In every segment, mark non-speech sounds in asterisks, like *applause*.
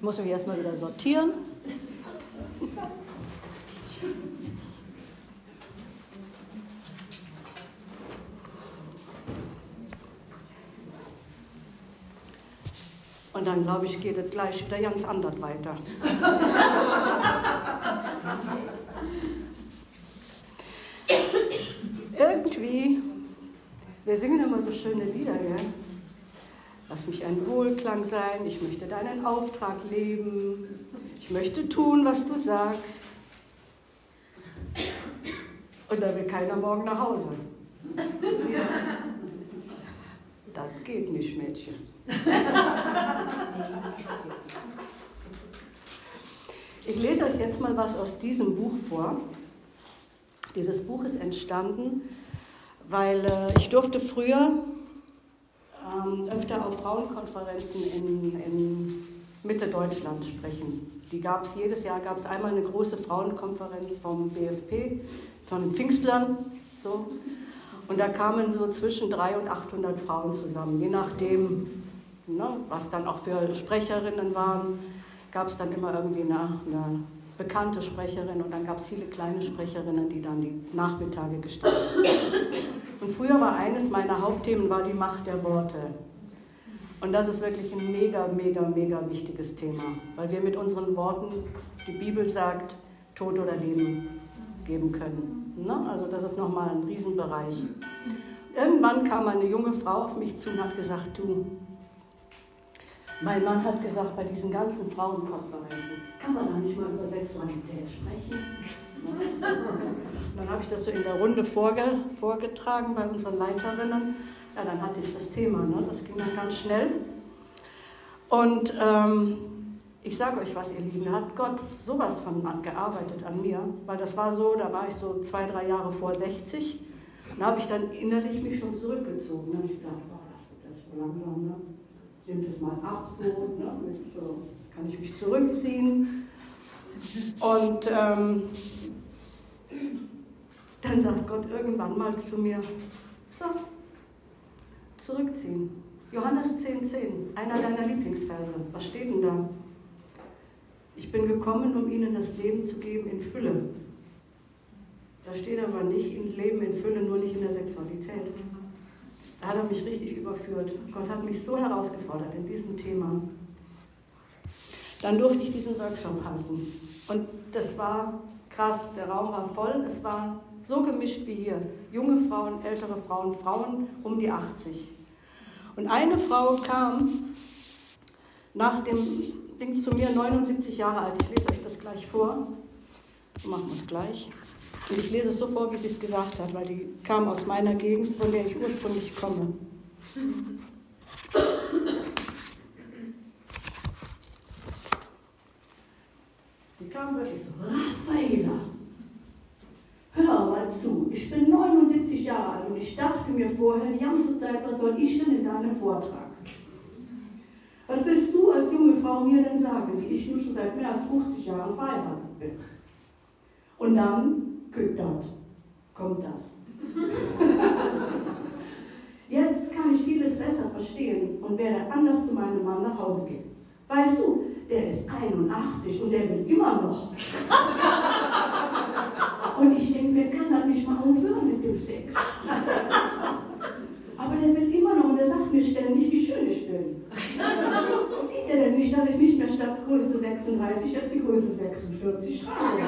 Ich muss mich erstmal wieder sortieren. Und dann, glaube ich, geht es gleich wieder ganz anders weiter. Irgendwie, wir singen immer so schöne Lieder, gell? Lass mich ein Wohlklang sein, ich möchte deinen Auftrag leben, ich möchte tun, was du sagst. Und da will keiner morgen nach Hause. Das geht nicht, Mädchen. Ich lese euch jetzt mal was aus diesem Buch vor. Dieses Buch ist entstanden, weil äh, ich durfte früher ähm, öfter auf Frauenkonferenzen in, in Mitte Deutschland sprechen. Die gab es jedes Jahr, gab es einmal eine große Frauenkonferenz vom BFP, von den Pfingstlern. So. Und da kamen so zwischen 300 und 800 Frauen zusammen, je nachdem, ne, was dann auch für Sprecherinnen waren, gab es dann immer irgendwie eine, eine bekannte Sprecherin und dann gab es viele kleine Sprecherinnen, die dann die Nachmittage gestaltet Und früher war eines meiner Hauptthemen war die Macht der Worte. Und das ist wirklich ein mega, mega, mega wichtiges Thema, weil wir mit unseren Worten, die Bibel sagt, Tod oder Leben geben können. Ne? Also das ist nochmal ein Riesenbereich. Irgendwann kam eine junge Frau auf mich zu und hat gesagt, du, mein Mann hat gesagt, bei diesen ganzen Frauenkonferenzen kann man da nicht mal über Sexualität sprechen. *laughs* dann habe ich das so in der Runde vorge vorgetragen bei unseren Leiterinnen. Ja, dann hatte ich das Thema, ne? das ging dann ganz schnell. Und ähm, ich sage euch was, ihr Lieben, da hat Gott sowas von gearbeitet an mir, weil das war so, da war ich so zwei, drei Jahre vor 60. Da habe ich dann innerlich mich schon zurückgezogen. Da habe ich gedacht, oh, das wird jetzt so langsam, ne? nimmt es mal ab, so, ne? Mit, so kann ich mich zurückziehen. Und ähm, dann sagt Gott irgendwann mal zu mir, so, zurückziehen. Johannes 10,10, 10, einer deiner Lieblingsverse. Was steht denn da? Ich bin gekommen, um ihnen das Leben zu geben in Fülle. Da steht aber nicht in Leben in Fülle, nur nicht in der Sexualität. Da hat er mich richtig überführt. Gott hat mich so herausgefordert in diesem Thema. Dann durfte ich diesen Workshop halten. Und das war krass. Der Raum war voll. Es war so gemischt wie hier. Junge Frauen, ältere Frauen, Frauen um die 80. Und eine Frau kam nach dem Ding zu mir, 79 Jahre alt. Ich lese euch das gleich vor. Machen wir es gleich. Und ich lese es so vor, wie sie es gesagt hat, weil die kam aus meiner Gegend, von der ich ursprünglich komme. Die kam wirklich so, Raffaela, hör mal zu, ich bin 79 Jahre alt und ich dachte mir vorher die ganze Zeit, was soll ich denn in deinem Vortrag? Was willst du als junge Frau mir denn sagen, die ich nun schon seit mehr als 50 Jahren verheiratet bin? Und dann dort kommt das. *laughs* Jetzt kann ich vieles besser verstehen und werde anders zu meinem Mann nach Hause gehen. Weißt du, der ist 81 und der will immer noch. und ich denke, wer kann das nicht mal aufhören mit dem Sex? Aber der will immer noch und der sagt mir ständig, wie schön ich bin. Sieht er denn nicht, dass ich nicht mehr statt Größe 36 jetzt die Größe 46 trage?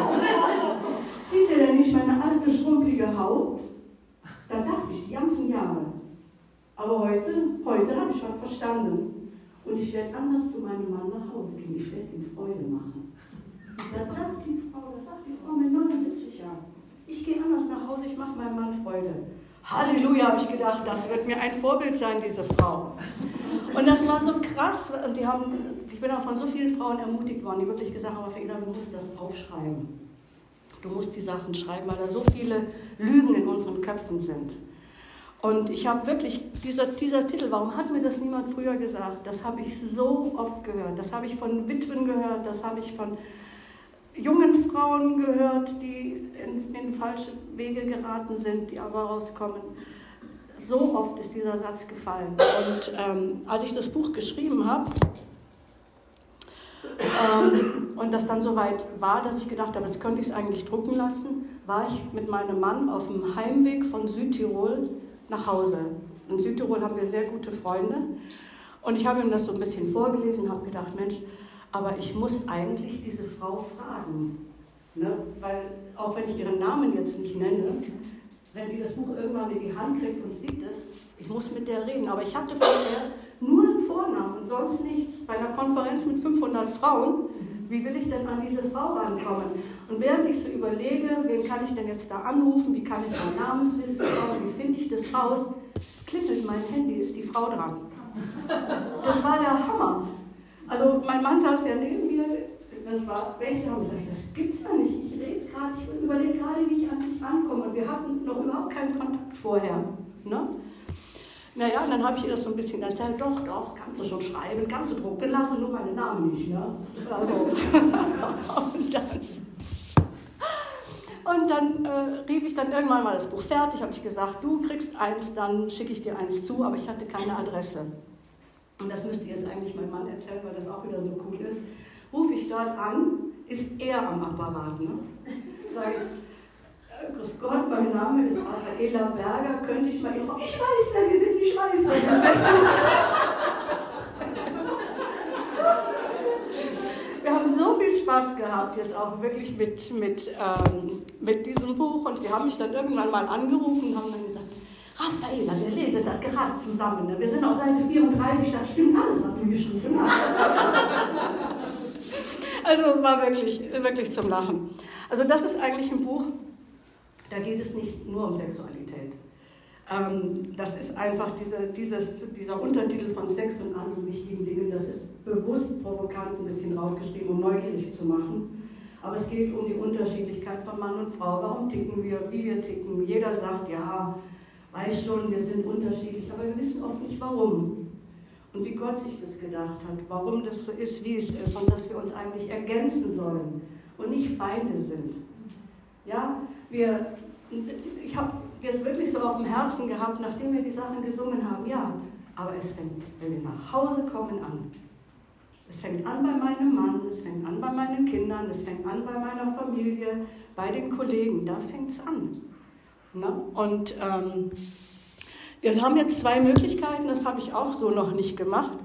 Sieht er denn nicht meine alte, schrumpelige Haut? Da dachte ich die ganzen Jahre. Aber heute, heute habe ich was verstanden. Und ich werde anders zu meinem Mann nach Hause gehen. Ich werde ihm Freude machen. Da sagt die Frau, da sagt die Frau mit 79 Jahren, ich gehe anders nach Hause, ich mache meinem Mann Freude. Halleluja, habe ich gedacht, das wird mir ein Vorbild sein, diese Frau. Und das war so krass. Und die haben, ich bin auch von so vielen Frauen ermutigt worden, die wirklich gesagt haben, Fina, du musst das aufschreiben. Du musst die Sachen schreiben, weil da so viele Lügen in unseren Köpfen sind. Und ich habe wirklich, dieser, dieser Titel, warum hat mir das niemand früher gesagt? Das habe ich so oft gehört. Das habe ich von Witwen gehört, das habe ich von jungen Frauen gehört, die in, in falsche Wege geraten sind, die aber rauskommen. So oft ist dieser Satz gefallen. Und ähm, als ich das Buch geschrieben habe, ähm, und das dann soweit war, dass ich gedacht habe, jetzt könnte ich es eigentlich drucken lassen, war ich mit meinem Mann auf dem Heimweg von Südtirol nach Hause. In Südtirol haben wir sehr gute Freunde. Und ich habe ihm das so ein bisschen vorgelesen habe gedacht, Mensch, aber ich muss eigentlich diese Frau fragen. Ne? Weil auch wenn ich ihren Namen jetzt nicht nenne, wenn sie das Buch irgendwann in die Hand kriegt und sieht es, ich muss mit der reden. Aber ich hatte vorher nur einen Vornamen und sonst nichts. Bei einer Konferenz mit 500 Frauen, wie will ich denn an diese Frau rankommen? Und während ich so überlege, wen kann ich denn jetzt da anrufen, wie kann ich meine Namensliste bauen, wie finde ich das raus, klingelt mein Handy, ist die Frau dran. Das war der Hammer. Also mein Mann saß ja neben mir, das war welche und ich, das gibt's ja nicht. Ich rede gerade, ich überlege gerade, wie ich an dich rankomme. Und wir hatten noch überhaupt keinen Kontakt vorher. Ne? Naja, und dann habe ich ihr das so ein bisschen erzählt, doch, doch, kannst du schon schreiben, kannst du drucken lassen, nur meinen Namen nicht. Ne? Also, *laughs* und dann, und dann äh, rief ich dann irgendwann mal das Buch fertig, habe ich gesagt, du kriegst eins, dann schicke ich dir eins zu, aber ich hatte keine Adresse. Und das müsste jetzt eigentlich mein Mann erzählen, weil das auch wieder so cool ist. Rufe ich dort an, ist er am Apparat. Ne? Sage ich, Grüß Gott, mein Name ist Raffaela Berger. Könnte ich mal Ihre Frau? Ich weiß, wer Sie sind, ich weiß, wer Sie sind. Wir haben so viel Spaß gehabt, jetzt auch wirklich mit, mit, ähm, mit diesem Buch. Und wir haben mich dann irgendwann mal angerufen und haben dann gesagt, Raffaela, wir lesen das gerade zusammen. Ne? Wir sind auf Seite 34, das stimmt alles, was du geschrieben hast. also war wirklich, wirklich zum Lachen. Also das ist eigentlich ein Buch, da geht es nicht nur um Sexualität. Ähm, das ist einfach diese, dieses, dieser Untertitel von Sex und anderen wichtigen Dingen, das ist bewusst provokant ein bisschen draufgeschrieben, um neugierig zu machen. Aber es geht um die Unterschiedlichkeit von Mann und Frau. Warum ticken wir, wie wir ticken? Jeder sagt, ja, weiß schon, wir sind unterschiedlich, aber wir wissen oft nicht warum. Und wie Gott sich das gedacht hat, warum das so ist, wie es ist und dass wir uns eigentlich ergänzen sollen und nicht Feinde sind. Ja, wir, ich habe jetzt wirklich so auf dem Herzen gehabt, nachdem wir die Sachen gesungen haben, ja, aber es fängt, wenn wir nach Hause kommen, an. Es fängt an bei meinem Mann, es fängt an bei meinen Kindern, es fängt an bei meiner Familie, bei den Kollegen, da fängt es an. Na? Und ähm, wir haben jetzt zwei Möglichkeiten, das habe ich auch so noch nicht gemacht.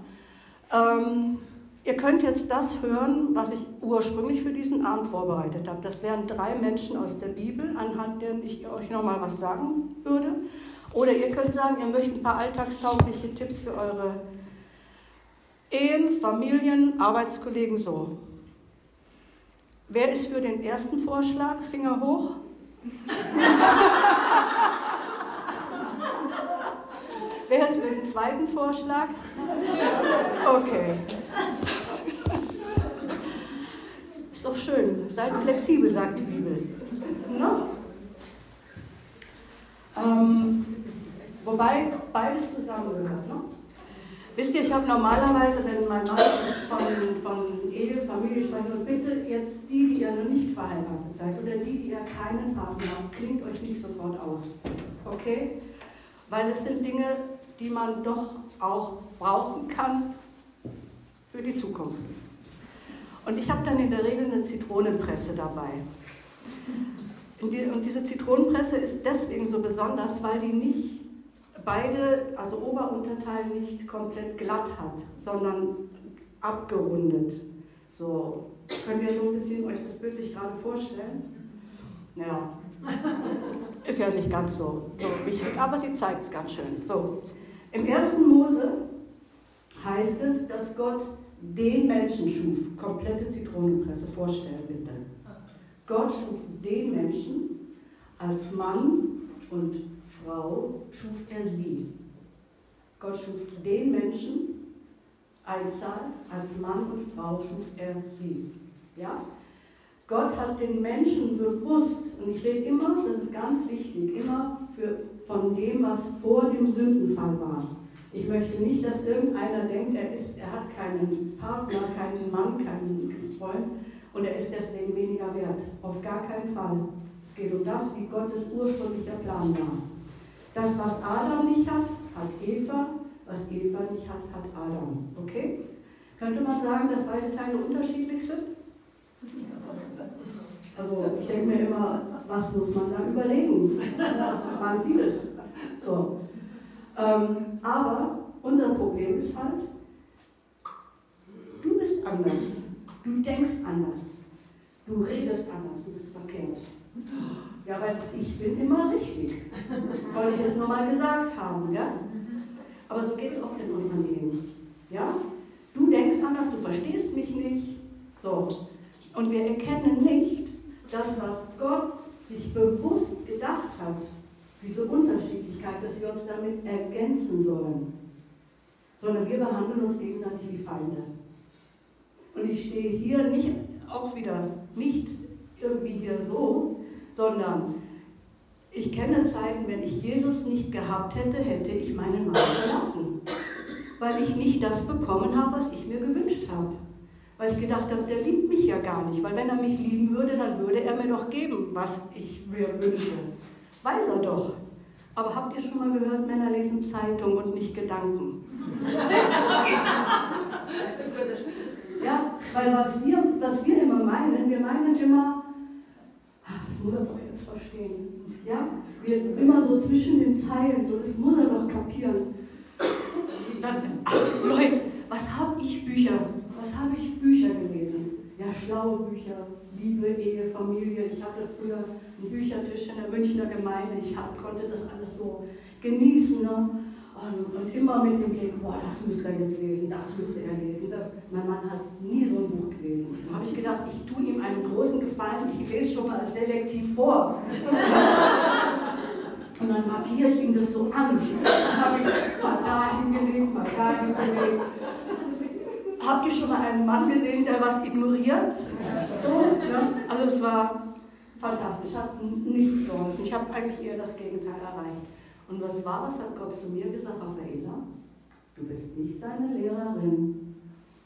Ähm, Ihr könnt jetzt das hören, was ich ursprünglich für diesen Abend vorbereitet habe. Das wären drei Menschen aus der Bibel, anhand deren ich euch nochmal was sagen würde. Oder ihr könnt sagen, ihr möchtet ein paar alltagstaugliche Tipps für eure Ehen, Familien, Arbeitskollegen so. Wer ist für den ersten Vorschlag? Finger hoch. *laughs* Wer ist für den zweiten Vorschlag? Okay. Ist doch schön. Seid flexibel, sagt die Bibel. No? Ähm, wobei beides zusammengehört. Ne? Wisst ihr, ich habe normalerweise, wenn mein Mann von, von Ehe, Familie spricht, und bitte jetzt die, die ihr noch nicht verheiratet seid oder die, die ihr keinen Partner habt, klingt euch nicht sofort aus. Okay? Weil es sind Dinge, die man doch auch brauchen kann für die Zukunft. Und ich habe dann in der Regel eine Zitronenpresse dabei. Und diese Zitronenpresse ist deswegen so besonders, weil die nicht beide, also Oberunterteil nicht komplett glatt hat, sondern abgerundet. So, könnt ihr so ein bisschen euch das bildlich gerade vorstellen? Ja, ist ja nicht ganz so, so wichtig, aber sie zeigt es ganz schön. So, im ersten Mose heißt es, dass Gott den Menschen schuf. Komplette Zitronenpresse, vorstellen bitte. Gott schuf den Menschen, als Mann und Frau schuf er sie. Gott schuf den Menschen, Einzahl, als Mann und Frau schuf er sie. Ja? Gott hat den Menschen bewusst, und ich rede immer, das ist ganz wichtig, immer für, von dem, was vor dem Sündenfall war. Ich möchte nicht, dass irgendeiner denkt, er, ist, er hat keinen Partner, keinen Mann, keinen Freund und er ist deswegen weniger wert. Auf gar keinen Fall. Es geht um das, wie Gottes ursprünglicher Plan war. Das, was Adam nicht hat, hat Eva. Was Eva nicht hat, hat Adam. Okay? Könnte man sagen, dass beide Teile unterschiedlich sind? Also ich denke mir immer, was muss man da überlegen? Waren Sie das? So. Ähm, aber unser Problem ist halt, du bist anders, du denkst anders, du redest anders, du bist verkehrt. Ja, weil ich bin immer richtig. Wollte ich jetzt nochmal gesagt haben, ja? Aber so geht es oft in unserem Leben. Ja? Du denkst anders, du verstehst mich nicht. So. Und wir erkennen nicht, dass was Gott sich bewusst gedacht hat, diese Unterschiedlichkeit, dass wir uns damit ergänzen sollen, sondern wir behandeln uns gegenseitig wie Feinde. Und ich stehe hier nicht, auch wieder nicht irgendwie hier so, sondern ich kenne Zeiten, wenn ich Jesus nicht gehabt hätte, hätte ich meinen Mann verlassen, weil ich nicht das bekommen habe, was ich mir gewünscht habe. Weil ich gedacht habe, der liebt mich ja gar nicht, weil wenn er mich lieben würde, dann würde er mir doch geben, was ich mir wünsche. Weiß er doch. Aber habt ihr schon mal gehört, Männer lesen Zeitung und nicht Gedanken? *laughs* ja, weil was wir, was wir immer meinen, wir meinen immer, ach, das muss er doch jetzt verstehen. Ja, wir immer so zwischen den Zeilen, so das muss er doch kapieren. *laughs* Dann, ach, Leute, was habe ich Bücher, was habe ich Bücher gelesen? Ja, schlaue Bücher, Liebe, Ehe, Familie. Ich hatte früher einen Büchertisch in der Münchner Gemeinde. Ich hab, konnte das alles so genießen. Ne? Und, und, immer mit dem Blick, boah, das müsste er jetzt lesen, das müsste er lesen. Das, mein Mann hat nie so ein Buch gelesen. Da habe ich gedacht, ich tue ihm einen großen Gefallen, ich lese schon mal selektiv vor. *laughs* Und dann markiere ich ihm das so an. Dann habe ich mal da hingelegt, mal da hingelegt. Habt ihr schon mal einen Mann gesehen, der was ignoriert? So, ne? Also es war fantastisch, hat nichts geholfen. Ich habe eigentlich eher das Gegenteil erreicht. Und was war, was hat Gott zu mir gesagt, Raffaela? Du bist nicht seine Lehrerin.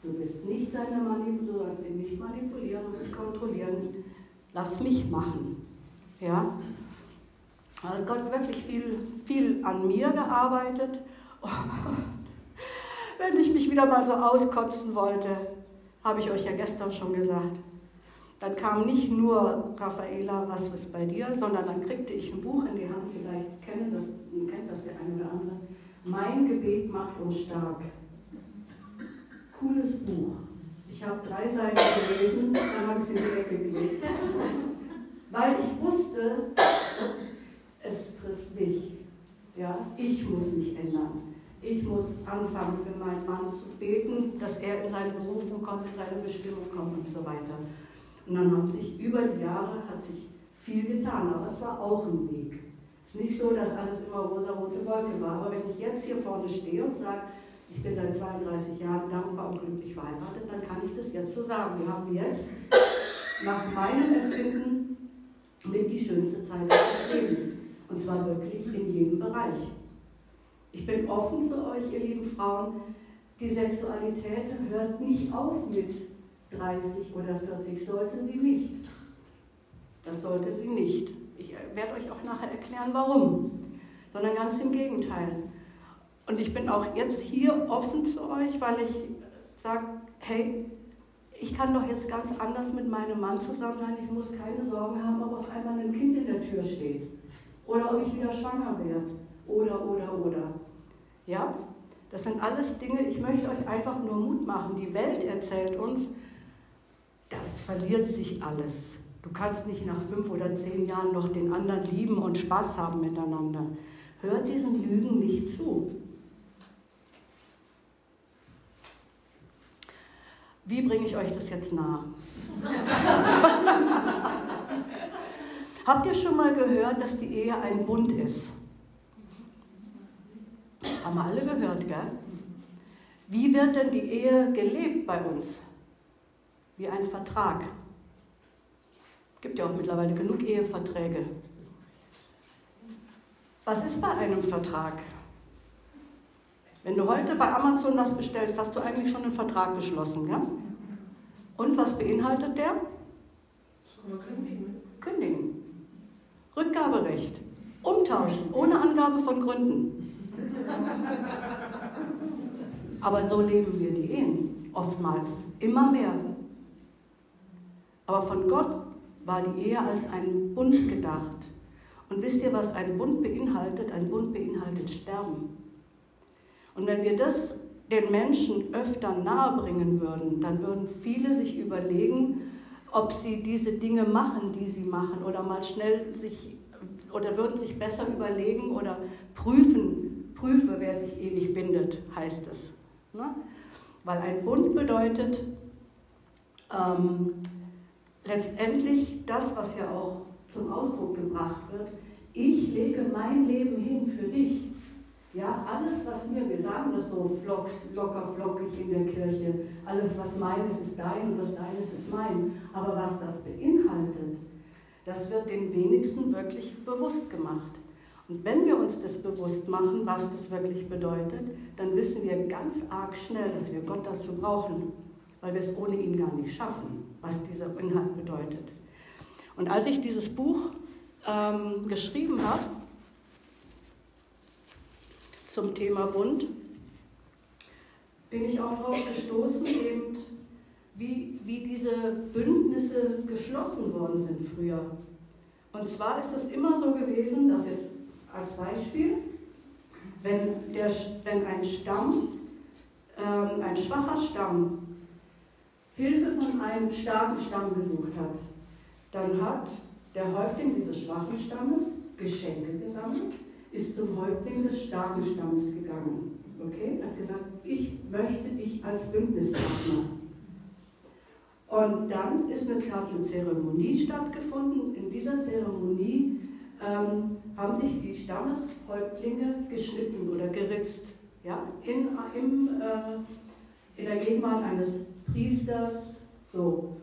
Du bist nicht seine Manipulation, du sollst ihn nicht manipulieren und kontrollieren. Lass mich machen. Ja? Hat Gott wirklich viel, viel an mir gearbeitet. *laughs* Wenn ich mich wieder mal so auskotzen wollte, habe ich euch ja gestern schon gesagt, dann kam nicht nur Raffaela, was ist bei dir, sondern dann kriegte ich ein Buch in die Hand, vielleicht kennen das, kennt das der eine oder andere. Mein Gebet macht uns stark. Cooles Buch. Ich habe drei Seiten gelesen, dann habe ich es in die. Weil ich wusste, es trifft mich. Ja, ich muss mich ändern. Ich muss anfangen, für meinen Mann zu beten, dass er in seine Berufung kommt, in seine Bestimmung kommt und so weiter. Und dann haben sich über die Jahre hat sich viel getan, aber es war auch ein Weg. Es ist nicht so, dass alles immer rosa-rote Wolke war, aber wenn ich jetzt hier vorne stehe und sage, ich bin seit 32 Jahren dankbar und glücklich verheiratet, dann kann ich das jetzt so sagen. Wir haben jetzt nach meinem Empfinden mit die schönste Zeit des Lebens. Und zwar wirklich in jedem Bereich. Ich bin offen zu euch, ihr lieben Frauen. Die Sexualität hört nicht auf mit 30 oder 40, sollte sie nicht. Das sollte sie nicht. Ich werde euch auch nachher erklären, warum. Sondern ganz im Gegenteil. Und ich bin auch jetzt hier offen zu euch, weil ich sage, hey, ich kann doch jetzt ganz anders mit meinem Mann zusammen sein. Ich muss keine Sorgen haben, ob auf einmal ein Kind in der Tür steht. Oder ob ich wieder schwanger werde. Oder, oder, oder. Ja, das sind alles Dinge, ich möchte euch einfach nur Mut machen. Die Welt erzählt uns, das verliert sich alles. Du kannst nicht nach fünf oder zehn Jahren noch den anderen lieben und Spaß haben miteinander. Hört diesen Lügen nicht zu. Wie bringe ich euch das jetzt nahe? *laughs* Habt ihr schon mal gehört, dass die Ehe ein Bund ist? Haben wir alle gehört, gell? Wie wird denn die Ehe gelebt bei uns? Wie ein Vertrag. Gibt ja auch mittlerweile genug Eheverträge. Was ist bei einem Vertrag? Wenn du heute bei Amazon was bestellst, hast du eigentlich schon einen Vertrag geschlossen, ja? Und was beinhaltet der? Kündigen. Kündigen. Rückgaberecht. Umtauschen, ohne Angabe von Gründen. *laughs* Aber so leben wir die Ehen. oftmals, immer mehr. Aber von Gott war die Ehe als ein Bund gedacht. Und wisst ihr, was ein Bund beinhaltet? Ein Bund beinhaltet Sterben. Und wenn wir das den Menschen öfter nahebringen würden, dann würden viele sich überlegen, ob sie diese Dinge machen, die sie machen, oder mal schnell sich, oder würden sich besser überlegen oder prüfen, prüfe, wer sich ewig bindet, heißt es. Ne? Weil ein Bund bedeutet ähm, letztendlich das, was ja auch zum Ausdruck gebracht wird, ich lege mein Leben hin für dich. Ja, alles, was mir, wir sagen das so flocks, locker flockig in der Kirche, alles, was mein ist, ist dein und was dein ist, ist mein. Aber was das beinhaltet, das wird den wenigsten wirklich bewusst gemacht. Und wenn wir uns das bewusst machen, was das wirklich bedeutet, dann wissen wir ganz arg schnell, dass wir Gott dazu brauchen, weil wir es ohne ihn gar nicht schaffen, was dieser Inhalt bedeutet. Und als ich dieses Buch ähm, geschrieben habe, zum Thema Bund, bin ich auch darauf gestoßen, eben, wie, wie diese Bündnisse geschlossen worden sind früher. Und zwar ist es immer so gewesen, dass jetzt als Beispiel, wenn, der, wenn ein Stamm, ähm, ein schwacher Stamm, Hilfe von einem starken Stamm gesucht hat, dann hat der Häuptling dieses schwachen Stammes Geschenke gesammelt ist zum Häuptling des starken Stammes gegangen. Okay? Hat gesagt, ich möchte dich als Bündnispartner. Und dann ist eine zarte Zeremonie stattgefunden. In dieser Zeremonie ähm, haben sich die Stammeshäuptlinge geschnitten oder geritzt. Ja? In, im, äh, in der Gegenwart eines Priesters, so,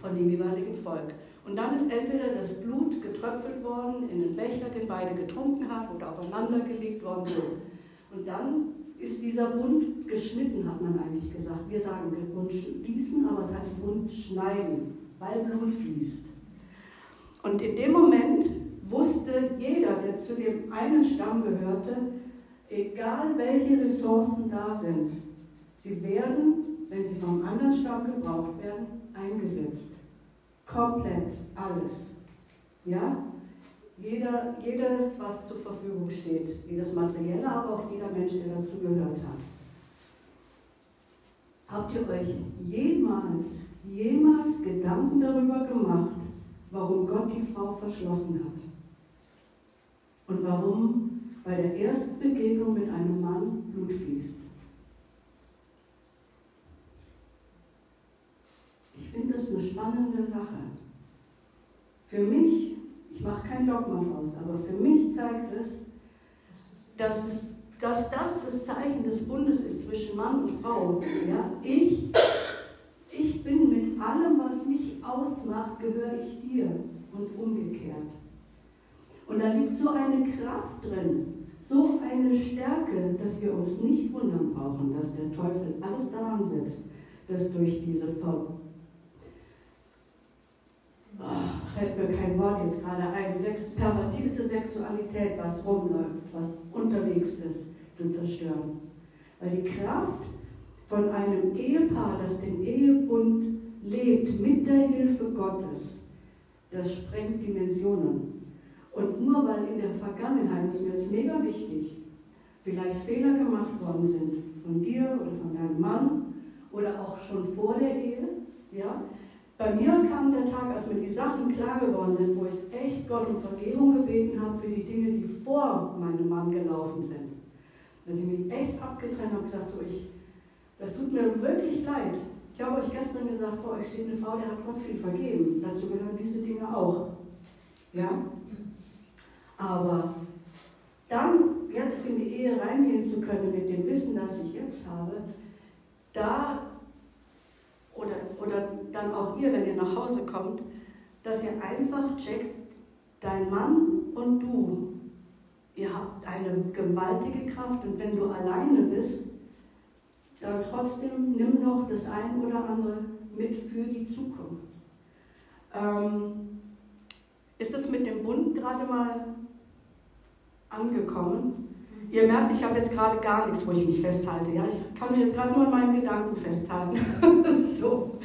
von dem jeweiligen Volk. Und dann ist entweder das Blut getröpfelt worden in den Becher, den beide getrunken haben, oder aufeinander gelegt worden. So. Und dann ist dieser Bund geschnitten, hat man eigentlich gesagt. Wir sagen Bund schließen, aber es heißt Bund schneiden, weil Blut fließt. Und in dem Moment wusste jeder, der zu dem einen Stamm gehörte, egal welche Ressourcen da sind, sie werden, wenn sie vom anderen Stamm gebraucht werden, eingesetzt. Komplett alles. Ja? Jeder, jedes, was zur Verfügung steht, jedes Materielle, aber auch jeder Mensch, der dazu gehört hat. Habt ihr euch jemals, jemals Gedanken darüber gemacht, warum Gott die Frau verschlossen hat? Und warum bei der ersten Begegnung mit einem Mann Blut fließt? Ich finde das eine spannende Sache. Für mich, ich mache kein Dogma draus, aber für mich zeigt es, dass, es, dass das das Zeichen des Bundes ist zwischen Mann und Frau. Ja? Ich, ich bin mit allem, was mich ausmacht, gehöre ich dir und umgekehrt. Und da liegt so eine Kraft drin, so eine Stärke, dass wir uns nicht wundern brauchen, dass der Teufel alles daran setzt, dass durch diese Ver oh, fällt mir kein Wort jetzt gerade ein, Sex, pervertierte Sexualität, was rumläuft, was unterwegs ist, zu zerstören. Weil die Kraft von einem Ehepaar, das den Ehebund lebt mit der Hilfe Gottes, das sprengt Dimensionen. Und nur weil in der Vergangenheit, das ist mir jetzt mega wichtig, vielleicht Fehler gemacht worden sind von dir oder von deinem Mann oder auch schon vor der Ehe, ja, bei mir kam der Tag, als mir die Sachen klar geworden sind, wo ich echt Gott um Vergebung gebeten habe für die Dinge, die vor meinem Mann gelaufen sind. Dass ich mich echt abgetrennt habe, gesagt, so das tut mir wirklich leid. Ich habe euch gestern gesagt, vor euch steht eine Frau, der hat Gott viel vergeben. Dazu gehören diese Dinge auch. Ja? Aber dann jetzt in die Ehe reingehen zu können mit dem Wissen, das ich jetzt habe, da oder, oder dann auch ihr, wenn ihr nach Hause kommt, dass ihr einfach checkt, dein Mann und du, ihr habt eine gewaltige Kraft und wenn du alleine bist, dann trotzdem nimm noch das eine oder andere mit für die Zukunft. Ähm, ist das mit dem Bund gerade mal angekommen? ihr merkt, ich habe jetzt gerade gar nichts, wo ich mich festhalte. Ja? Ich kann mich jetzt gerade nur in meinen Gedanken festhalten. *laughs* so.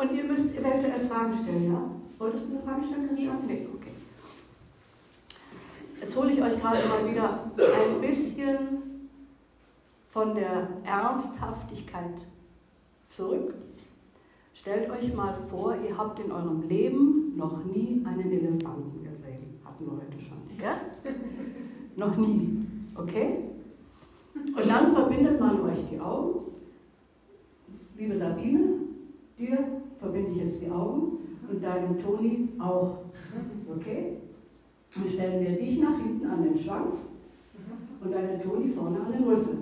Und ihr müsst eventuell Fragen stellen, ja? Wolltest du eine Frage stellen, Christian? Nee, okay. Jetzt hole ich euch gerade mal wieder ein bisschen von der Ernsthaftigkeit zurück. Stellt euch mal vor, ihr habt in eurem Leben noch nie einen Elefanten gesehen. Hatten wir heute schon, ja? *laughs* noch nie, okay? Und dann verbindet man euch die Augen. Liebe Sabine, dir verbinde ich jetzt die Augen und deinem Toni auch, okay? Dann stellen wir dich nach hinten an den Schwanz und deinen Toni vorne an den Rüssel.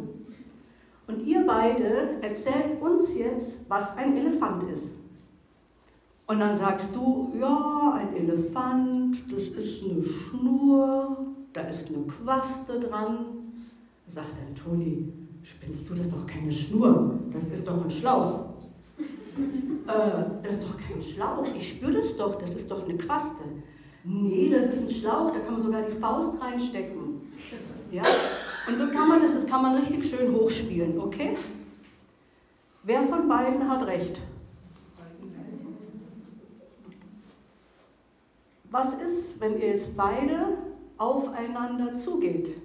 Und ihr beide erzählt uns jetzt, was ein Elefant ist. Und dann sagst du, ja, ein Elefant, das ist eine Schnur, da ist eine Quaste dran. Sagt dann Toni, spinnst du, das ist doch keine Schnur, das ist doch ein Schlauch. *laughs* äh, das ist doch kein Schlauch, ich spüre das doch, das ist doch eine Quaste. Nee, das ist ein Schlauch, da kann man sogar die Faust reinstecken. Ja? Und so kann man das, das kann man richtig schön hochspielen, okay? Wer von beiden hat recht? Was ist, wenn ihr jetzt beide aufeinander zugeht?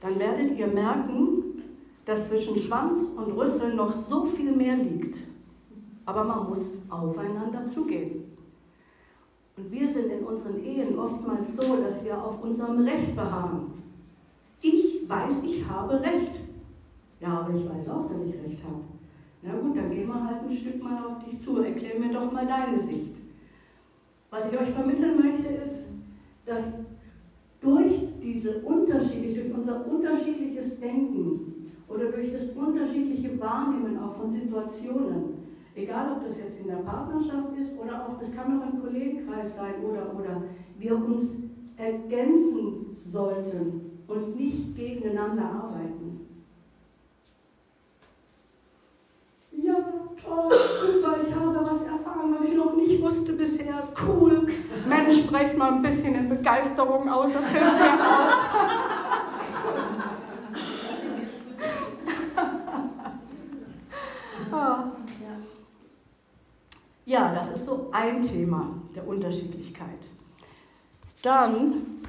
Dann werdet ihr merken, dass zwischen Schwanz und Rüssel noch so viel mehr liegt. Aber man muss aufeinander zugehen. Und wir sind in unseren Ehen oftmals so, dass wir auf unserem Recht beharren. Ich weiß, ich habe Recht. Ja, aber ich weiß auch, dass ich Recht habe. Na gut, dann gehen wir halt ein Stück mal auf dich zu. Erklär mir doch mal deine Sicht. Was ich euch vermitteln möchte, ist, dass durch diese unterschiedlich, durch unser unterschiedliches Denken oder durch das unterschiedliche Wahrnehmen auch von Situationen, egal ob das jetzt in der Partnerschaft ist oder auch, das kann auch im Kollegenkreis sein oder, oder wir uns ergänzen sollten und nicht gegeneinander arbeiten. Toll, super, ich habe was erfahren, was ich noch nicht wusste bisher. Cool. Mensch, sprecht mal ein bisschen in Begeisterung aus, das hilft mir auch. *laughs* Ja, das ist so ein Thema der Unterschiedlichkeit. Dann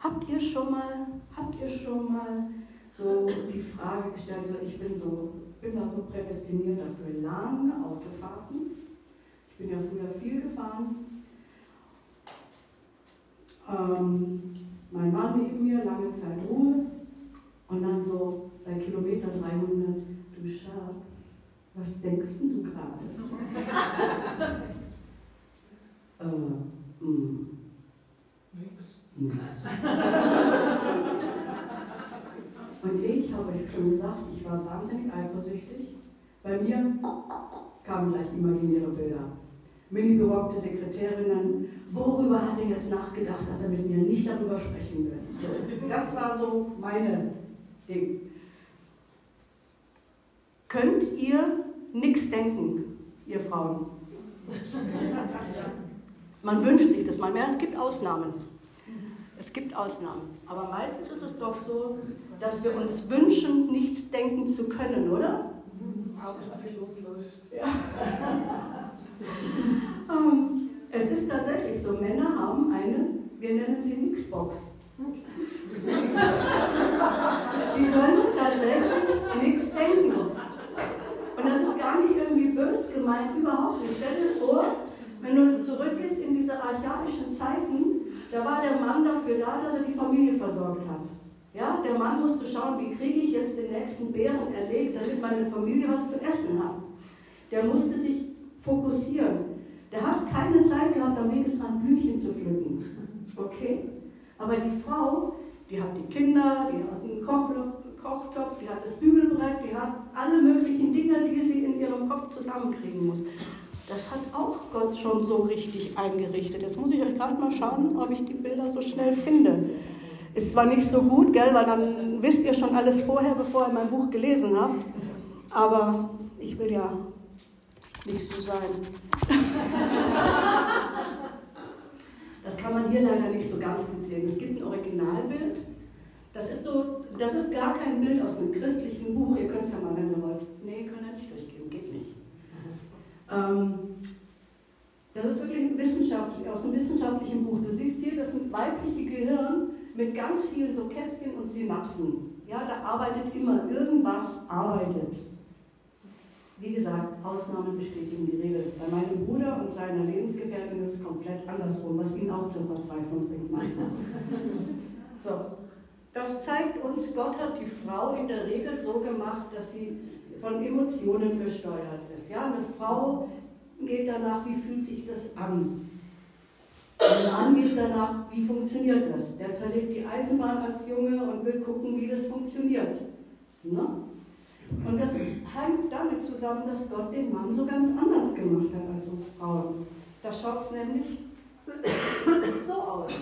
habt ihr schon mal, habt ihr schon mal so die Frage gestellt, so ich bin so, bin da so prädestiniert dafür lange Autofahrten. Ich bin ja früher viel gefahren. Ähm, mein Mann neben mir, lange Zeit Ruhe. Und dann so bei Kilometer 300, du Schatz, was denkst du gerade? *laughs* äh, mh. Hm. Nix. Nix. *laughs* Und ich habe euch schon gesagt, ich war wahnsinnig eifersüchtig. Bei mir kamen gleich imaginäre Bilder. Mini berockte Sekretärinnen, worüber hat er jetzt nachgedacht, dass er mit mir nicht darüber sprechen will? So, das war so meine Ding. Könnt ihr nichts denken, ihr Frauen? Man wünscht sich das mal mehr, es gibt Ausnahmen. Es gibt Ausnahmen. Aber meistens ist es doch so, dass wir uns wünschen, nichts denken zu können, oder? Ja. *laughs* Ähm, es ist tatsächlich so, Männer haben eine, wir nennen sie Nixbox. Die können tatsächlich nichts denken. Und das ist gar nicht irgendwie bös gemeint, überhaupt nicht. Stell dir vor, wenn du zurückgehst in diese archaischen Zeiten, da war der Mann dafür da, dass er die Familie versorgt hat. Ja, der Mann musste schauen, wie kriege ich jetzt den nächsten Bären erlegt, damit meine Familie was zu essen hat. Der musste sich fokussieren. Der hat keine Zeit gehabt, am Wegesrand Blümchen zu pflücken. Okay? Aber die Frau, die hat die Kinder, die hat einen Kochtopf, die hat das Bügelbrett, die hat alle möglichen Dinge, die sie in ihrem Kopf zusammenkriegen muss. Das hat auch Gott schon so richtig eingerichtet. Jetzt muss ich euch gerade mal schauen, ob ich die Bilder so schnell finde. Ist zwar nicht so gut, gell, weil dann wisst ihr schon alles vorher, bevor ihr mein Buch gelesen habt. Aber ich will ja nicht so sein. *laughs* Das kann man hier leider nicht so ganz gut sehen. Es gibt ein Originalbild. Das ist so, das ist gar kein Bild aus einem christlichen Buch. Ihr könnt es ja mal, wenn ihr wollt. Nee, könnt ihr nicht durchgeben, geht nicht. Ähm, das ist wirklich ein wissenschaftlich, aus einem wissenschaftlichen Buch. Du siehst hier das weibliche Gehirn mit ganz vielen so Kästchen und Synapsen. Ja, da arbeitet immer, irgendwas arbeitet. Wie gesagt, Ausnahmen bestätigen die Regel. Bei meinem Bruder und seiner Lebensgefährtin ist es komplett andersrum, was ihn auch zur Verzweiflung bringt. *laughs* So, das zeigt uns, Gott hat die Frau in der Regel so gemacht, dass sie von Emotionen gesteuert ist. Ja, eine Frau geht danach, wie fühlt sich das an? Ein Mann geht danach, wie funktioniert das? Der zerlegt die Eisenbahn als Junge und will gucken, wie das funktioniert. Ne? Und das hängt damit zusammen, dass Gott den Mann so ganz anders gemacht hat als uns Frauen. Da schaut es nämlich so aus.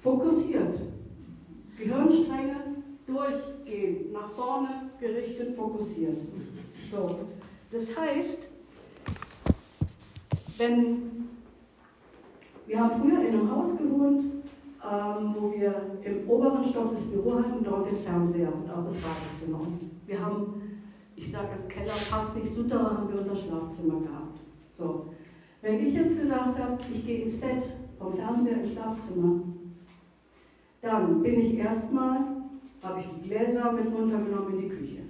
Fokussiert. Gehirnstränge durchgehen, nach vorne gerichtet, fokussiert. So. Das heißt, wenn wir haben früher in einem Haus gewohnt, ähm, wo wir im oberen Stock das Büro hatten, dort den Fernseher und auch das Badezimmer. Wir haben, ich sage im Keller fast nicht Souterrain, haben wir unser Schlafzimmer gehabt. So. Wenn ich jetzt gesagt habe, ich gehe ins Bett vom Fernseher ins Schlafzimmer, dann bin ich erstmal, habe ich die Gläser mit runtergenommen in die Küche.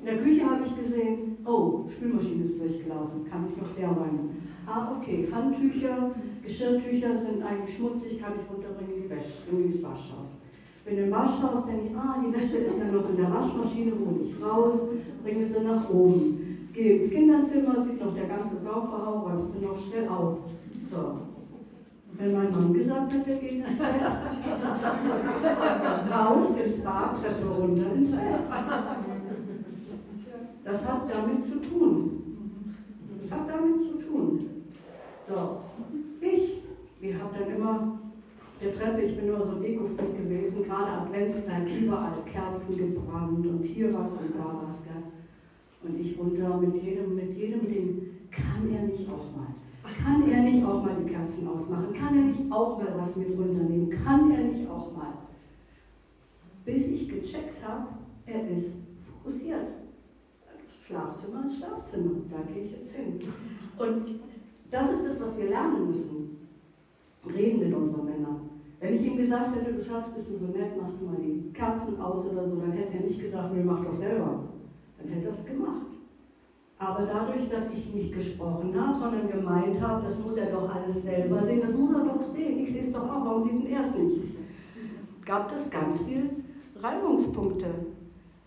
In der Küche habe ich gesehen, oh, Spülmaschine ist durchgelaufen, kann ich noch derweil. Ah, okay, Handtücher, Geschirrtücher sind eigentlich schmutzig, kann ich runterbringen in die Wäsche, in das Waschhaus. Bin im Waschhaus, denke ich, ah, die Wäsche ist ja noch in der Waschmaschine, hole ich raus, bringe sie nach oben. Gehe ins Kinderzimmer, sieht noch der ganze Sauferhau, räumst du noch schnell auf. So. Wenn mein Mann gesagt hat, wir gehen ins Bett, raus ins Bad, Treppe runter ins Bett. Das hat damit zu tun. Das hat damit zu tun. So, ich, wir haben dann immer der Treppe, ich bin immer so dekofreak gewesen, gerade Adventszeit, überall Kerzen gebrannt und hier was und da was. Gell? Und ich runter mit jedem, mit jedem Ding, kann er nicht auch mal? Kann er nicht auch mal die Kerzen ausmachen? Kann er nicht auch mal was mit runternehmen? Kann er nicht auch mal? Bis ich gecheckt habe, er ist fokussiert. Schlafzimmer ist Schlafzimmer, da gehe ich jetzt hin. Und das ist das, was wir lernen müssen. Reden mit unseren Männern. Wenn ich ihm gesagt hätte, du Schatz, bist du so nett, machst du mal die Kerzen aus oder so, dann hätte er nicht gesagt, nee, mach doch selber. Dann hätte er es gemacht. Aber dadurch, dass ich nicht gesprochen habe, sondern gemeint habe, das muss er doch alles selber sehen, das muss er doch sehen, ich sehe es doch auch, warum sieht er es nicht? Gab es ganz viele Reibungspunkte.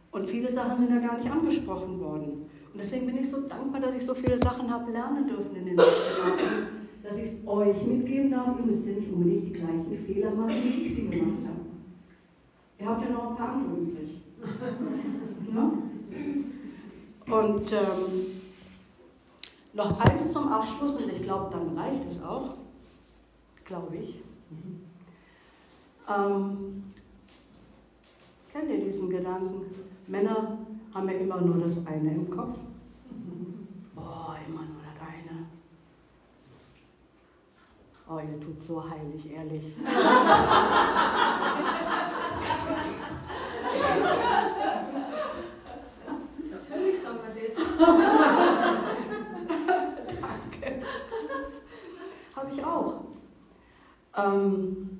Und viele Sachen sind ja gar nicht angesprochen worden. Und deswegen bin ich so dankbar, dass ich so viele Sachen habe lernen dürfen in den letzten Jahren, dass ich es euch mitgeben darf. Ihr müsst ja nicht unbedingt die gleichen Fehler machen, wie ich sie gemacht habe. Ihr habt ja noch ein paar andere übrig. ja? *laughs* Und ähm, noch eins zum Abschluss, und ich glaube, dann reicht es auch, glaube ich. Ähm, kennt ihr diesen Gedanken? Männer haben ja immer nur das eine im Kopf. Boah, immer nur das eine. Oh, ihr tut so heilig, ehrlich. *laughs* Natürlich sagen wir das. Danke. Habe ich auch. Ähm,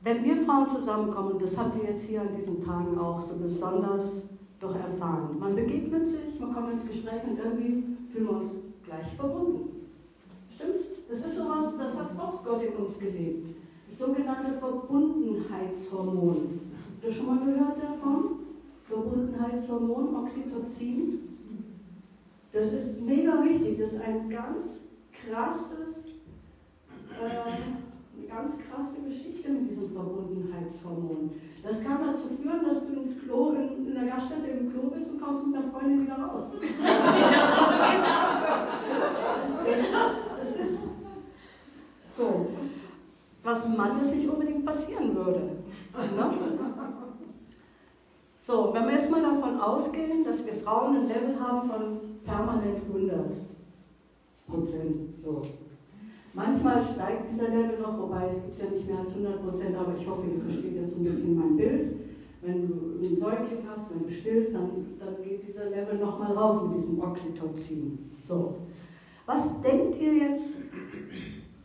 wenn wir Frauen zusammenkommen, das habt ihr jetzt hier an diesen Tagen auch so besonders doch erfahren. Man begegnet sich, man kommt ins Gespräch und irgendwie fühlen wir uns gleich verbunden. Stimmt's? Das ist sowas, das hat auch Gott in uns gelebt. Das sogenannte Verbundenheitshormon. Habt ihr schon mal gehört davon? Verbundenheitshormon, Oxytocin. Das ist mega wichtig. Das ist ein ganz krasses, äh, eine ganz krasse Geschichte mit diesem Verbundenheitshormon. Das kann dazu führen, dass du ins Klo, in, in der Gaststätte im Klo bist und kommst mit einer Freundin wieder raus. *laughs* das, ist, das ist so. Was einem Mann jetzt nicht unbedingt passieren würde. Ne? So, wenn wir jetzt mal davon ausgehen, dass wir Frauen ein Level haben von permanent 100 Prozent, so, Manchmal steigt dieser Level noch, wobei es gibt ja nicht mehr als 100 Prozent, aber ich hoffe, ihr versteht jetzt ein bisschen mein Bild. Wenn du einen Säugling hast, wenn du stillst, dann, dann geht dieser Level nochmal rauf mit diesem Oxytocin. So. Was denkt ihr jetzt?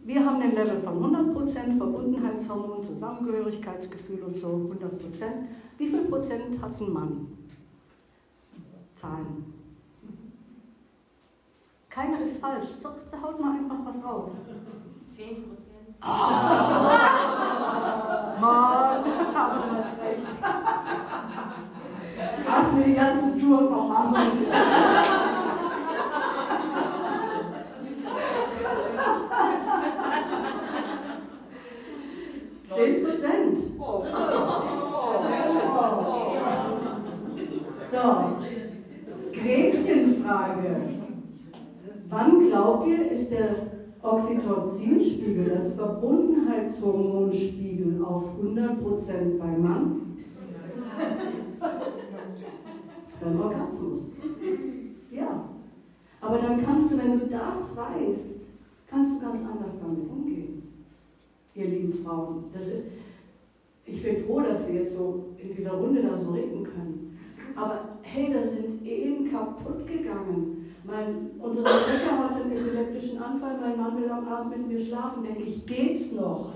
Wir haben den Level von 100%, Verbundenheitshormon, Zusammengehörigkeitsgefühl und so, 100%. Wie viel Prozent hat ein Mann? Zahlen. Keiner ist falsch. So, haut mal einfach was raus. 10 Prozent. Oh. *laughs* Mann, du hast recht. Lass mir die ganzen Tours noch machen. Zehn Prozent. Oh. So, Gretchenfrage. Wann glaubt ihr, ist der Oxytocinspiegel, das Verbundenheitshormonspiegel auf 100% beim Mann? beim Orgasmus. Ja. Aber dann kannst du, wenn du das weißt, kannst du ganz anders damit umgehen. Ihr lieben Frauen. Das ist, ich bin froh, dass wir jetzt so in dieser Runde da so reden können. Aber hey, da sind Ehen kaputt gegangen mein, unsere Rebecca hatte einen epileptischen Anfall, mein Mann will am Abend mit mir schlafen. Denke ich, geht's noch?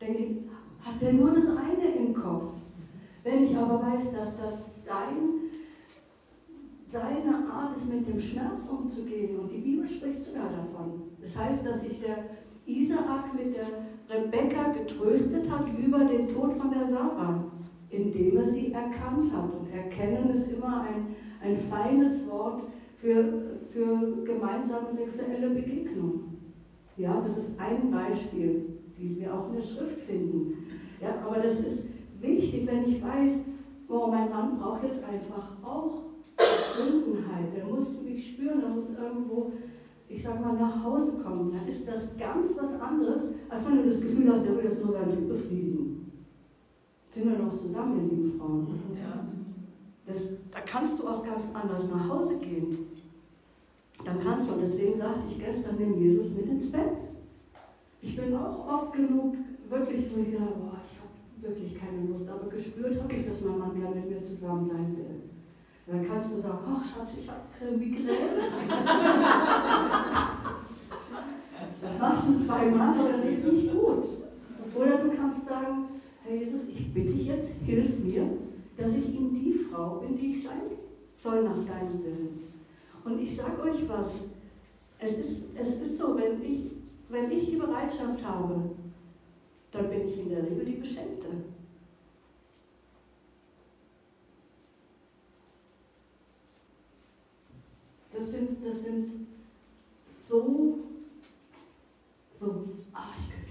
Denke ich, hat der nur das eine im Kopf? Wenn ich aber weiß, dass das sein, seine Art ist, mit dem Schmerz umzugehen, und die Bibel spricht sogar davon. Das heißt, dass sich der Isaak mit der Rebekka getröstet hat über den Tod von der Sarah, indem er sie erkannt hat. Und erkennen ist immer ein ein feines Wort für, für gemeinsame sexuelle Begegnung. Ja, das ist ein Beispiel, die wir auch in der Schrift finden. Ja, aber das ist wichtig, wenn ich weiß, oh, mein Mann braucht jetzt einfach auch Verbundenheit. Der muss mich spüren, der muss irgendwo, ich sag mal, nach Hause kommen. Dann ist das ganz was anderes, als wenn du das Gefühl hast, der will jetzt nur seinen Typ befriedigen. Sind wir noch zusammen, ihr lieben Frauen? Ja. Das, da kannst du auch ganz anders nach Hause gehen. Dann kannst du, und deswegen sagte ich gestern, nimm Jesus mit ins Bett. Ich bin auch oft genug wirklich, wo ich gedacht boah, ich habe wirklich keine Lust, aber gespürt habe dass mein Mann gerne mit mir zusammen sein will. Dann kannst du sagen, ach Schatz, ich habe Migräne. *laughs* das machst du zweimal, aber das ist nicht gut. Oder du kannst sagen, Herr Jesus, ich bitte dich jetzt, hilf mir, dass ich ihm die Frau bin, die ich sein soll nach deinem Willen. Und ich sage euch was, es ist, es ist so, wenn ich, wenn ich die Bereitschaft habe, dann bin ich in der Regel die Beschenkte. Das sind, das sind so, so, ach, ich könnte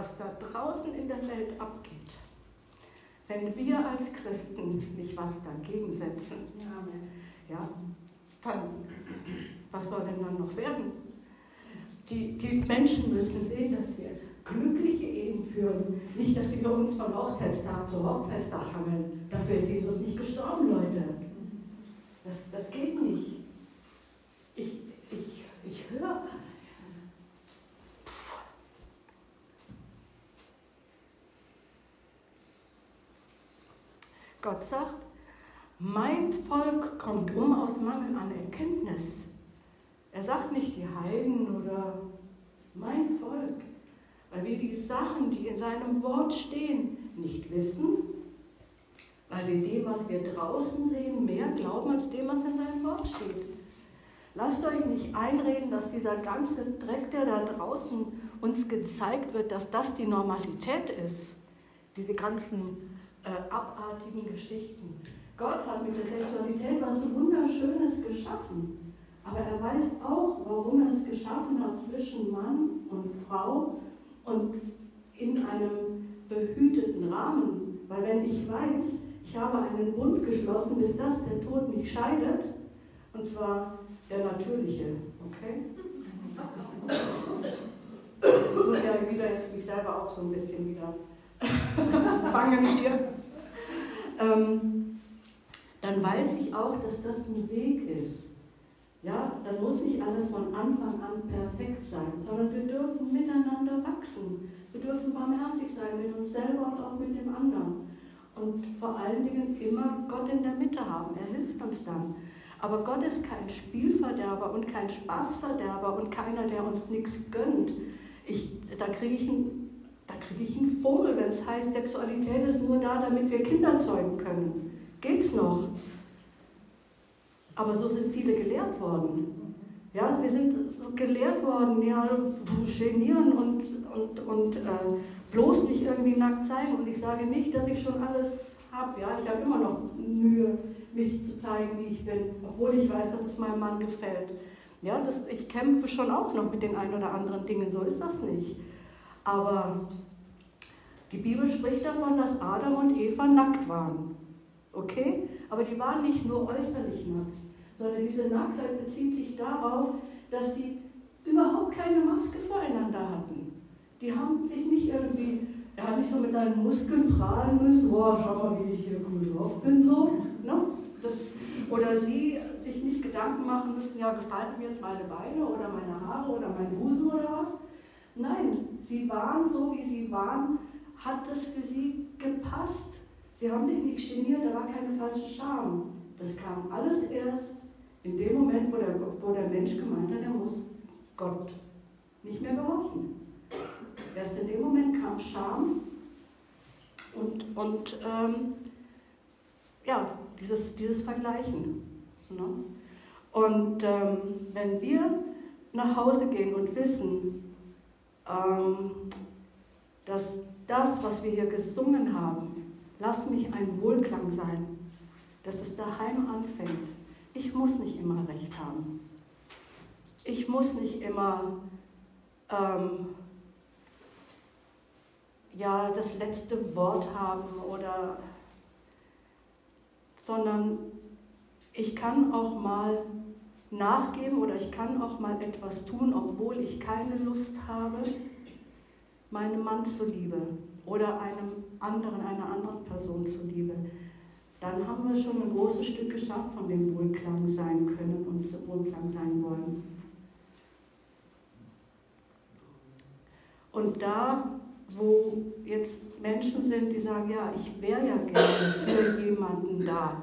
was da draußen in der Welt abgeht, wenn wir als Christen nicht was dagegen setzen, ja, dann, was soll denn dann noch werden? Die, die Menschen müssen sehen, dass wir glückliche Ehen führen. Nicht, dass wir uns von Hochzeitstag zu Hochzeitstag hangeln. Dafür ist Jesus nicht gestorben, Leute. Das, das geht nicht. Ich, ich, ich höre Gott sagt, mein Volk kommt um aus Mangel an Erkenntnis. Er sagt nicht die Heiden oder mein Volk, weil wir die Sachen, die in seinem Wort stehen, nicht wissen, weil wir dem, was wir draußen sehen, mehr glauben als dem, was in seinem Wort steht. Lasst euch nicht einreden, dass dieser ganze Dreck, der da draußen uns gezeigt wird, dass das die Normalität ist. Diese ganzen äh, abartigen Geschichten. Gott hat mit der Sexualität was Wunderschönes geschaffen. Aber er weiß auch, warum er es geschaffen hat zwischen Mann und Frau und in einem behüteten Rahmen. Weil wenn ich weiß, ich habe einen Bund geschlossen, bis das der Tod mich scheidet, und zwar der natürliche, okay? Ich muss ja wieder jetzt mich selber auch so ein bisschen wieder *laughs* fangen hier. Ähm, dann weiß ich auch, dass das ein Weg ist. Ja, dann muss nicht alles von Anfang an perfekt sein, sondern wir dürfen miteinander wachsen. Wir dürfen barmherzig sein mit uns selber und auch mit dem anderen. Und vor allen Dingen immer Gott in der Mitte haben. Er hilft uns dann. Aber Gott ist kein Spielverderber und kein Spaßverderber und keiner, der uns nichts gönnt. Ich, da kriege ich, ein, krieg ich einen Vogel, wenn es heißt, Sexualität ist nur da, damit wir Kinder zeugen können. Geht's noch? Aber so sind viele gelehrt worden. Ja, wir sind gelehrt worden, ja, genieren und, und, und äh, bloß nicht irgendwie nackt zeigen. Und ich sage nicht, dass ich schon alles habe. Ja? Ich habe immer noch Mühe, mich zu zeigen, wie ich bin, obwohl ich weiß, dass es meinem Mann gefällt. Ja, das, ich kämpfe schon auch noch mit den ein oder anderen Dingen, so ist das nicht. Aber die Bibel spricht davon, dass Adam und Eva nackt waren. Okay? Aber die waren nicht nur äußerlich nackt, sondern diese Nacktheit bezieht sich darauf, dass sie überhaupt keine Maske voreinander hatten. Die haben sich nicht irgendwie er hat nicht so mit seinen Muskeln prahlen müssen, boah, schau mal, wie ich hier gut drauf bin, so. Ne? Das, oder sie sich nicht Gedanken machen müssen, ja, gefallen mir jetzt meine Beine oder meine Haare oder mein Busen oder was. Nein, sie waren so, wie sie waren, hat das für sie gepasst. Sie haben sich nicht geniert, da war keine falsche Scham. Das kam alles erst in dem Moment, wo der, wo der Mensch gemeint hat, er muss Gott nicht mehr gehorchen. Erst in dem Moment kam Scham und, und ähm, ja, dieses, dieses Vergleichen. Ne? Und ähm, wenn wir nach Hause gehen und wissen, dass das, was wir hier gesungen haben, lass mich ein Wohlklang sein, dass es daheim anfängt. Ich muss nicht immer recht haben. Ich muss nicht immer ähm, ja das letzte Wort haben oder sondern ich kann auch mal nachgeben oder ich kann auch mal etwas tun, obwohl ich keine Lust habe, meinem Mann zuliebe oder einem anderen, einer anderen Person zuliebe. Dann haben wir schon ein großes Stück geschafft, von dem Wohlklang sein können und Wohlklang sein wollen. Und da wo jetzt Menschen sind, die sagen, ja, ich wäre ja gerne für jemanden da.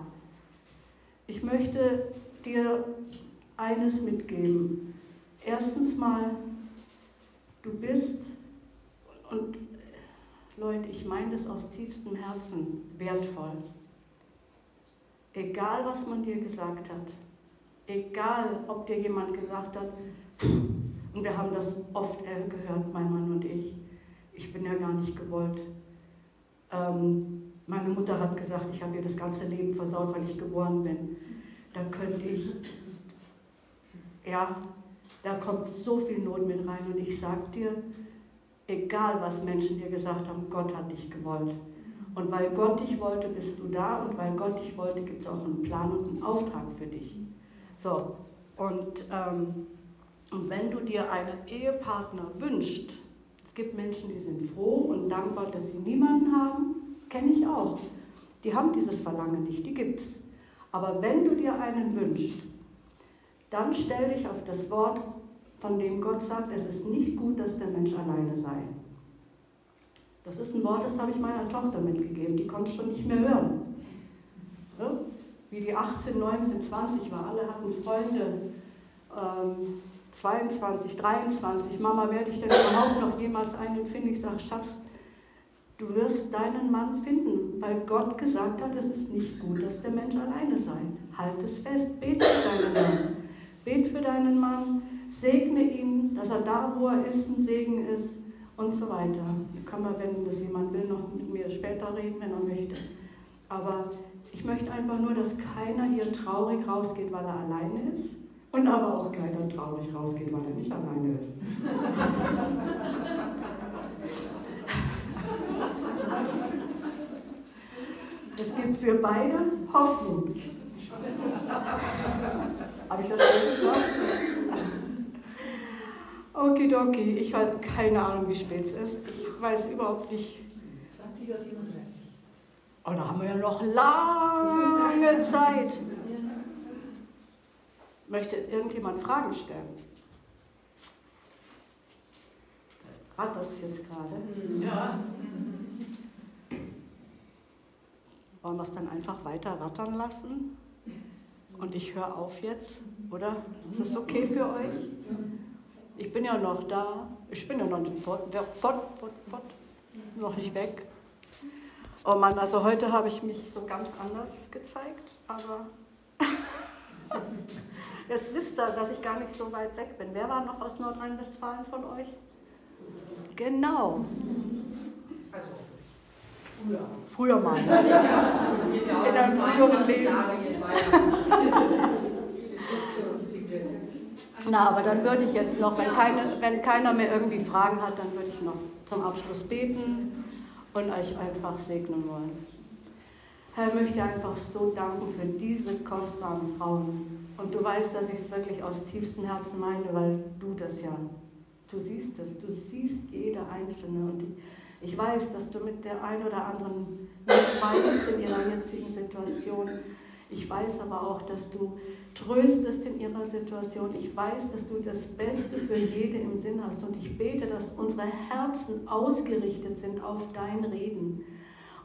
Ich möchte dir eines mitgeben. Erstens mal, du bist, und Leute, ich meine das aus tiefstem Herzen, wertvoll. Egal, was man dir gesagt hat, egal, ob dir jemand gesagt hat, und wir haben das oft gehört, mein Mann und ich, ich bin ja gar nicht gewollt. Ähm, meine Mutter hat gesagt, ich habe ihr das ganze Leben versaut, weil ich geboren bin. Da könnte ich, ja, da kommt so viel Not mit rein. Und ich sage dir, egal was Menschen dir gesagt haben, Gott hat dich gewollt. Und weil Gott dich wollte, bist du da. Und weil Gott dich wollte, gibt es auch einen Plan und einen Auftrag für dich. So, und, ähm, und wenn du dir einen Ehepartner wünschst, gibt Menschen, die sind froh und dankbar, dass sie niemanden haben. Kenne ich auch. Die haben dieses Verlangen nicht, die gibt es. Aber wenn du dir einen wünschst, dann stell dich auf das Wort, von dem Gott sagt, es ist nicht gut, dass der Mensch alleine sei. Das ist ein Wort, das habe ich meiner Tochter mitgegeben, die konnte schon nicht mehr hören. Wie die 18, 19, 20 war, alle hatten Freunde, ähm, 22, 23, Mama, werde ich denn überhaupt noch jemals einen finden? Ich sage, Schatz, du wirst deinen Mann finden, weil Gott gesagt hat, es ist nicht gut, dass der Mensch alleine sei. Halt es fest, bete deinen Mann. Bet für deinen Mann, segne ihn, dass er da, wo er ist, ein Segen ist und so weiter. Da kann man, wenn das jemand will, noch mit mir später reden, wenn er möchte. Aber ich möchte einfach nur, dass keiner hier traurig rausgeht, weil er alleine ist und aber auch keiner traurig rausgeht, weil er nicht alleine ist. Es gibt für beide Hoffnung. Habe ich das richtig gesagt? Okidoki, ich habe keine Ahnung, wie spät es ist. Ich weiß überhaupt nicht. 20.37 Uhr. Oh, da haben wir ja noch lange Zeit. Möchte irgendjemand Fragen stellen? Rattert es jetzt gerade? Ja. Wollen wir es dann einfach weiter rattern lassen? Und ich höre auf jetzt, oder? Ist das okay für euch? Ich bin ja noch da. Ich bin ja noch nicht fort, fort, fort, fort. Noch nicht weg. Oh Mann, also heute habe ich mich so ganz anders gezeigt, aber *laughs* jetzt wisst ihr, dass ich gar nicht so weit weg bin. Wer war noch aus Nordrhein-Westfalen von euch? Genau. Früher. Früher mal. *laughs* In einem früheren Leben. *laughs* Na, aber dann würde ich jetzt noch, wenn, keine, wenn keiner mehr irgendwie Fragen hat, dann würde ich noch zum Abschluss beten und euch einfach segnen wollen. Herr, ich möchte einfach so danken für diese kostbaren Frauen. Und du weißt, dass ich es wirklich aus tiefstem Herzen meine, weil du das ja, du siehst es, du siehst jede Einzelne. Und ich weiß, dass du mit der einen oder anderen nicht weißt in ihrer jetzigen Situation. Ich weiß aber auch, dass du tröstest in ihrer Situation. Ich weiß, dass du das Beste für jede im Sinn hast. Und ich bete, dass unsere Herzen ausgerichtet sind auf dein Reden.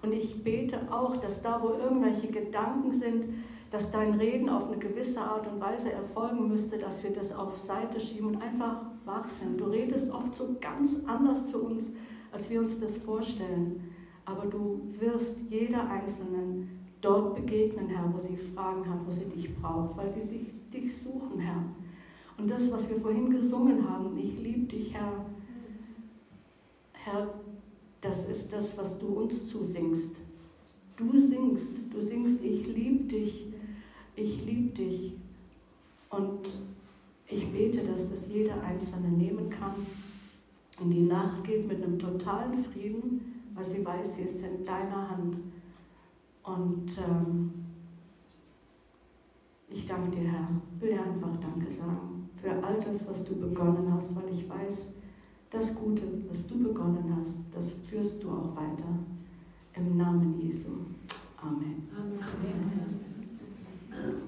Und ich bete auch, dass da, wo irgendwelche Gedanken sind, dass dein Reden auf eine gewisse Art und Weise erfolgen müsste, dass wir das auf Seite schieben und einfach wach sind. Du redest oft so ganz anders zu uns, als wir uns das vorstellen. Aber du wirst jeder Einzelnen dort begegnen, Herr, wo sie Fragen hat, wo sie dich braucht, weil sie dich, dich suchen, Herr. Und das, was wir vorhin gesungen haben, ich liebe dich, Herr, Herr, das ist das, was du uns zusingst. Du singst, du singst, ich liebe dich, ich liebe dich. Und ich bete, dass das jeder Einzelne nehmen kann, in die Nacht geht mit einem totalen Frieden, weil sie weiß, sie ist in deiner Hand. Und ähm, ich danke dir, Herr. Ich will dir einfach Danke sagen für all das, was du begonnen hast, weil ich weiß, das Gute, was du begonnen hast, das führst du auch weiter. Im Namen Jesu. Amen. Amen. Amen.